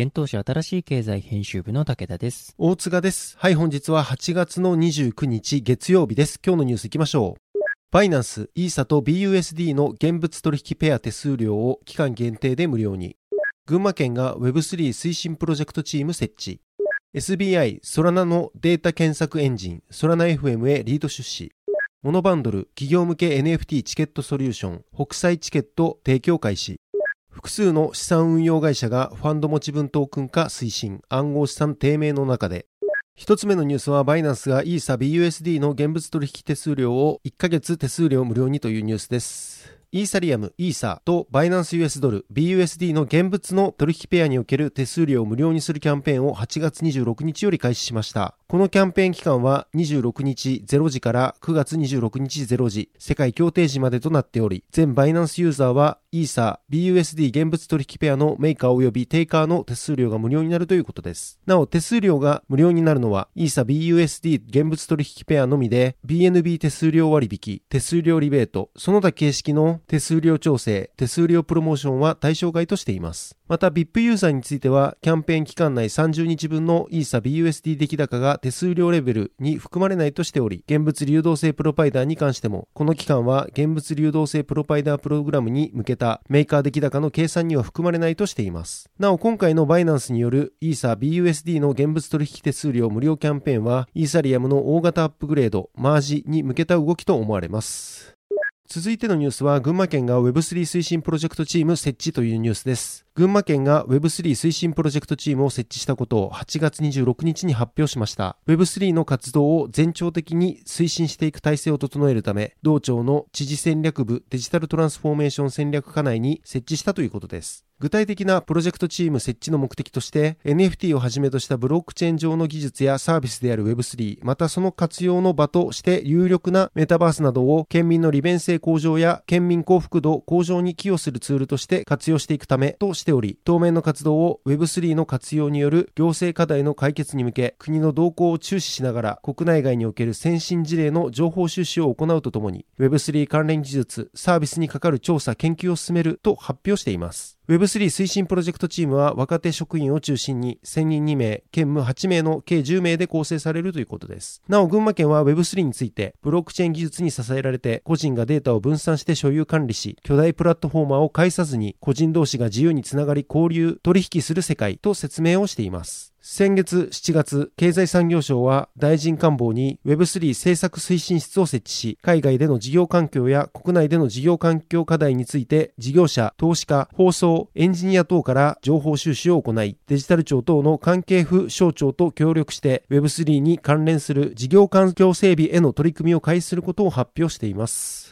現当社新しい経済編集部の武田です。大塚です。はい、本日は8月の29日月曜日です。今日のニュース行きましょう。バイナンス、イーサと BUSD の現物取引ペア手数料を期間限定で無料に。群馬県が Web3 推進プロジェクトチーム設置。SBI ソラナのデータ検索エンジンソラナ FM へリード出資。モノバンドル企業向け NFT チケットソリューション北斎チケット提供開始。複数の資産運用会社がファンド持ち分トークン化推進暗号資産低迷の中で一つ目のニュースはバイナンスがイーサ BUSD の現物取引手数料を1ヶ月手数料無料にというニュースです。イーサリアム、イーサーとバイナンス US ドル、BUSD の現物の取引ペアにおける手数料を無料にするキャンペーンを8月26日より開始しました。このキャンペーン期間は26日0時から9月26日0時、世界協定時までとなっており、全バイナンスユーザーはイーサー、BUSD 現物取引ペアのメーカー及びテイカーの手数料が無料になるということです。なお、手数料が無料になるのは、イーサー BUSD 現物取引ペアのみで、BNB 手数料割引、手数料リベート、その他形式の手数料調整、手数料プロモーションは対象外としています。また、VIP ユーザーについては、キャンペーン期間内30日分のイーサ BUSD 出来高が手数料レベルに含まれないとしており、現物流動性プロバイダーに関しても、この期間は現物流動性プロバイダープログラムに向けたメーカー出来高の計算には含まれないとしています。なお、今回のバイナンスによるイーサ BUSD の現物取引手数料無料キャンペーンは、イーサリアムの大型アップグレード、マージに向けた動きと思われます。続いてのニュースは、群馬県が Web3 推進プロジェクトチーム設置というニュースです。群馬県が Web3 推進プロジェクトチームを設置したことを8月26日に発表しました。Web3 の活動を全庁的に推進していく体制を整えるため、同庁の知事戦略部デジタルトランスフォーメーション戦略課内に設置したということです。具体的なプロジェクトチーム設置の目的として NFT をはじめとしたブロックチェーン上の技術やサービスである Web3 またその活用の場として有力なメタバースなどを県民の利便性向上や県民幸福度向上に寄与するツールとして活用していくためとしており当面の活動を Web3 の活用による行政課題の解決に向け国の動向を注視しながら国内外における先進事例の情報収集を行うとともに Web3 関連技術サービスにかかる調査研究を進めると発表しています。Web3 推進プロジェクトチームは若手職員を中心に1000人2名、兼務8名の計10名で構成されるということです。なお、群馬県は Web3 について、ブロックチェーン技術に支えられて、個人がデータを分散して所有管理し、巨大プラットフォーマーを介さずに、個人同士が自由につながり交流、取引する世界と説明をしています。先月7月、経済産業省は大臣官房に Web3 政策推進室を設置し、海外での事業環境や国内での事業環境課題について、事業者、投資家、放送、エンジニア等から情報収集を行い、デジタル庁等の関係府省庁と協力して Web3 に関連する事業環境整備への取り組みを開始することを発表しています。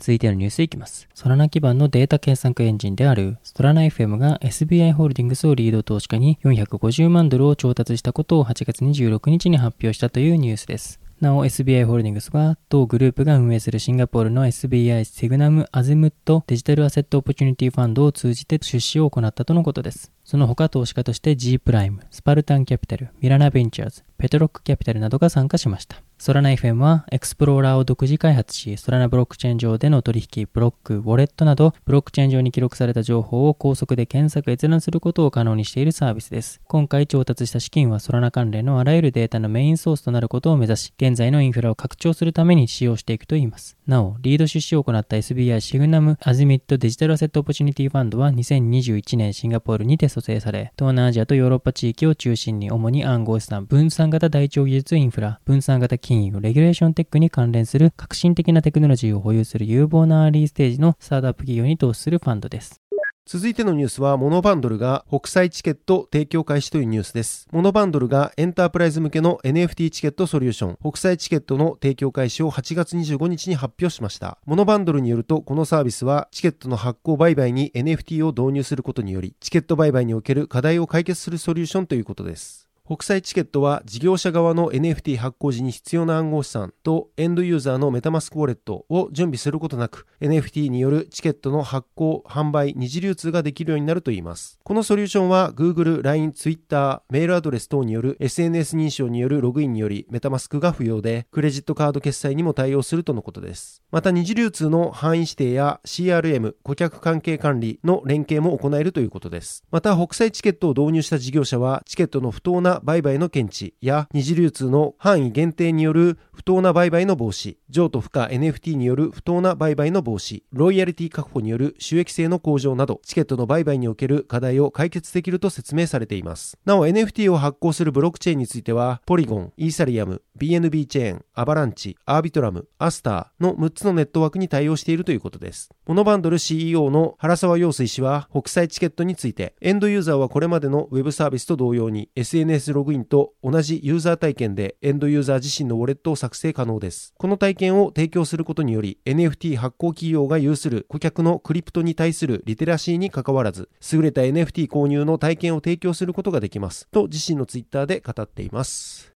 続いてのニュースいきます。ソラナ基盤のデータ計算エンジンであるソラナ FM が SBI ホールディングスをリード投資家に450万ドルを調達したことを8月26日に発表したというニュースです。なお SBI ホールディングスは同グループが運営するシンガポールの SBI シグナムアズムットデジタルアセットオポチュニティファンドを通じて出資を行ったとのことです。その他投資家として G プライム、スパルタンキャピタル、ミラナベンチャーズ、ペトロックキャピタルなどが参加しました。ソラナ FM はエクスプローラーを独自開発し、ソラナブロックチェーン上での取引、ブロック、ウォレットなど、ブロックチェーン上に記録された情報を高速で検索閲覧することを可能にしているサービスです。今回調達した資金はソラナ関連のあらゆるデータのメインソースとなることを目指し、現在のインフラを拡張するために使用していくといいます。なお、リード出資を行った SBI シグナムアズミットデジタルアセットオポチュニティファンドは2021年シンガポールにて組成され、東南アジアとヨーロッパ地域を中心に主に暗号資産、分散型台帳技術インフラ、分散型金融、レギュレーションテックに関連する革新的なテクノロジーを保有する有望なアーリーステージのスタートアップ企業に投資するファンドです。続いてのニュースは、モノバンドルが国際チケット提供開始というニュースです。モノバンドルがエンタープライズ向けの NFT チケットソリューション、国際チケットの提供開始を8月25日に発表しました。モノバンドルによると、このサービスはチケットの発行売買に NFT を導入することにより、チケット売買における課題を解決するソリューションということです。国際チケットは事業者側の NFT 発行時に必要な暗号資産とエンドユーザーのメタマスクウォレットを準備することなく NFT によるチケットの発行、販売、二次流通ができるようになるといいます。このソリューションは Google、LINE、Twitter、メールアドレス等による SNS 認証によるログインによりメタマスクが不要でクレジットカード決済にも対応するとのことです。また二次流通の範囲指定や CRM、顧客関係管理の連携も行えるということです。また国際チケットを導入した事業者はチケットの不当な売買の検知や二次流通の範囲限定による不当な売買の防止、譲渡不可 NFT による不当な売買の防止、ロイヤリティ確保による収益性の向上など、チケットの売買における課題を解決できると説明されています。なお NFT を発行するブロックチェーンについては、ポリゴン、イーサリアム、BNB チェーン、アバランチ、アービトラム、アスターの6つのネットワークに対応しているということです。モノバンドル CEO の原沢陽水氏は、国際チケットについて、エンドユーザーはこれまでのウェブサービスと同様に SNS ログインと同じユーザー体験でエンドユーザー自身のウォレットを作成可能です。この体験を提供することにより NFT 発行企業が有する顧客のクリプトに対するリテラシーに関わらず優れた NFT 購入の体験を提供することができますと自身のツイッターで語っています。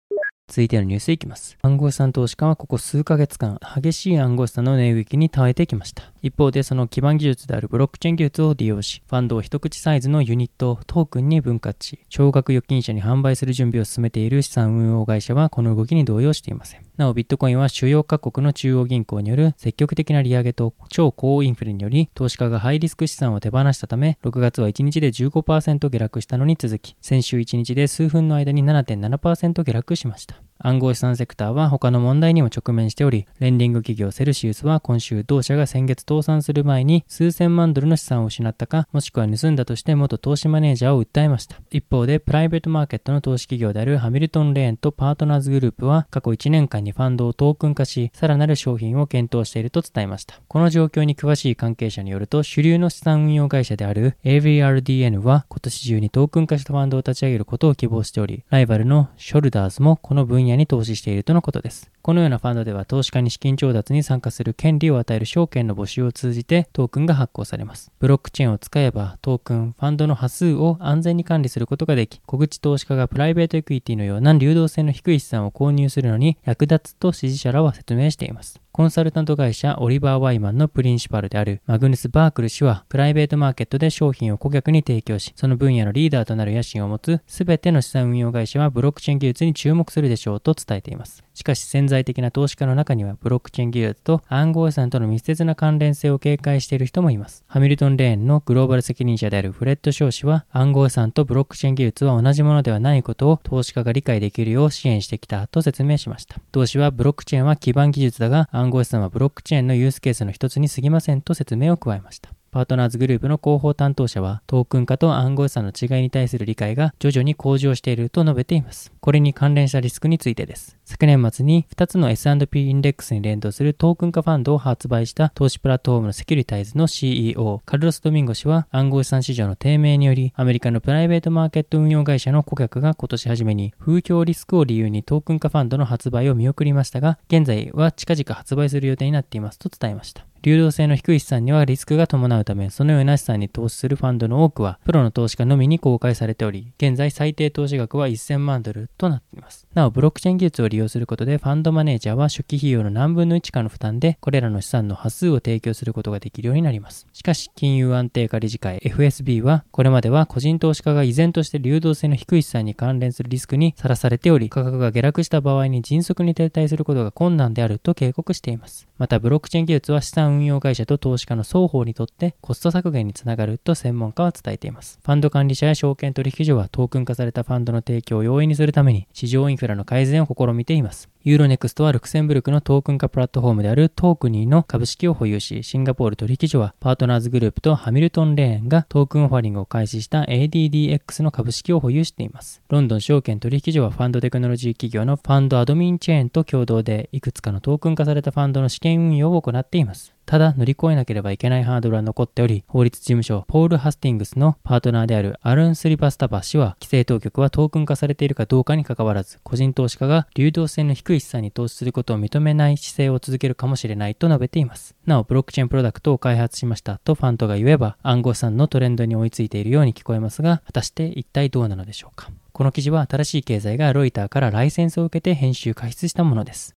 続いてのニュースいきます。暗号資産投資家はここ数ヶ月間、激しい暗号資産の値動きに耐えてきました。一方で、その基盤技術であるブロックチェーン技術を利用し、ファンドを一口サイズのユニットを、トークンに分割し、少額預金者に販売する準備を進めている資産運用会社は、この動きに動揺していません。なお、ビットコインは主要各国の中央銀行による積極的な利上げと超高インフレにより、投資家がハイリスク資産を手放したため、6月は1日で15%下落したのに続き、先週1日で数分の間に7.7%下落しました。暗号資産セクターは他の問題にも直面しており、レンディング企業セルシウスは今週同社が先月倒産する前に数千万ドルの資産を失ったか、もしくは盗んだとして元投資マネージャーを訴えました。一方で、プライベートマーケットの投資企業であるハミルトン・レーンとパートナーズグループは過去1年間にファンドをトークン化し、さらなる商品を検討していると伝えました。この状況に詳しい関係者によると、主流の資産運用会社である AVRDN は今年中にトークン化したファンドを立ち上げることを希望しており、ライバルのショルダーズもこの分野に投資しているとのことです。このようなファンドでは投資家に資金調達に参加する権利を与える証券の募集を通じてトークンが発行されます。ブロックチェーンを使えばトークン、ファンドの端数を安全に管理することができ、小口投資家がプライベートエクイティのような流動性の低い資産を購入するのに役立つと支持者らは説明しています。コンサルタント会社オリバー・ワイマンのプリンシパルであるマグヌス・バークル氏は、プライベートマーケットで商品を顧客に提供し、その分野のリーダーとなる野心を持つ全ての資産運用会社はブロックチェーン技術に注目するでしょうと伝えています。しかし潜在的な投資家の中にはブロックチェーン技術と暗号資産との密接な関連性を警戒している人もいます。ハミルトン・レーンのグローバル責任者であるフレッド・ショー氏は暗号資産とブロックチェーン技術は同じものではないことを投資家が理解できるよう支援してきたと説明しました。同氏はブロックチェーンは基盤技術だが暗号資産はブロックチェーンのユースケースの一つに過ぎませんと説明を加えました。パートナーズグループの広報担当者は、トークン化と暗号資産の違いに対する理解が徐々に向上していると述べています。これに関連したリスクについてです。昨年末に2つの S&P インデックスに連動するトークン化ファンドを発売した投資プラットフォームのセキュリタイズの CEO、カルロス・ドミンゴ氏は暗号資産市場の低迷により、アメリカのプライベートマーケット運用会社の顧客が今年初めに風評リスクを理由にトークン化ファンドの発売を見送りましたが、現在は近々発売する予定になっていますと伝えました。流動性の低い資産にはリスクが伴うため、そのような資産に投資するファンドの多くは、プロの投資家のみに公開されており、現在最低投資額は1000万ドルとなっています。なお、ブロックチェーン技術を利用することで、ファンドマネージャーは初期費用の何分の1かの負担で、これらの資産の端数を提供することができるようになります。しかし、金融安定化理事会 FSB は、これまでは個人投資家が依然として流動性の低い資産に関連するリスクにさらされており、価格が下落した場合に迅速に撤退することが困難であると警告しています。また、ブロックチェーン技術は資産運用会社と投資家の双方にとってコスト削減につながると専門家は伝えています。ファンド管理者や証券取引所はトークン化されたファンドの提供を容易にするために市場インフラの改善を試みています。ユーロネクストはルクセンブルクのトークン化プラットフォームであるトークニーの株式を保有し、シンガポール取引所はパートナーズグループとハミルトンレーンがトークンオファリングを開始した ADDX の株式を保有しています。ロンドン証券取引所はファンドテクノロジー企業のファンドアドミンチェーンと共同でいくつかのトークン化されたファンドの試験運用を行っています。ただ乗り越えなければいけないハードルは残っており、法律事務所ポール・ハスティングスのパートナーであるアルン・スリバスタバ氏は、規制当局はトークン化されているかどうかに関わらず、個人投資家が流動性の低い資産に投資することを認めない姿勢を続けるかもしれないと述べています。なお、ブロックチェーンプロダクトを開発しましたとファントが言えば、暗号資産のトレンドに追いついているように聞こえますが、果たして一体どうなのでしょうか。この記事は新しい経済がロイターからライセンスを受けて編集開始したものです。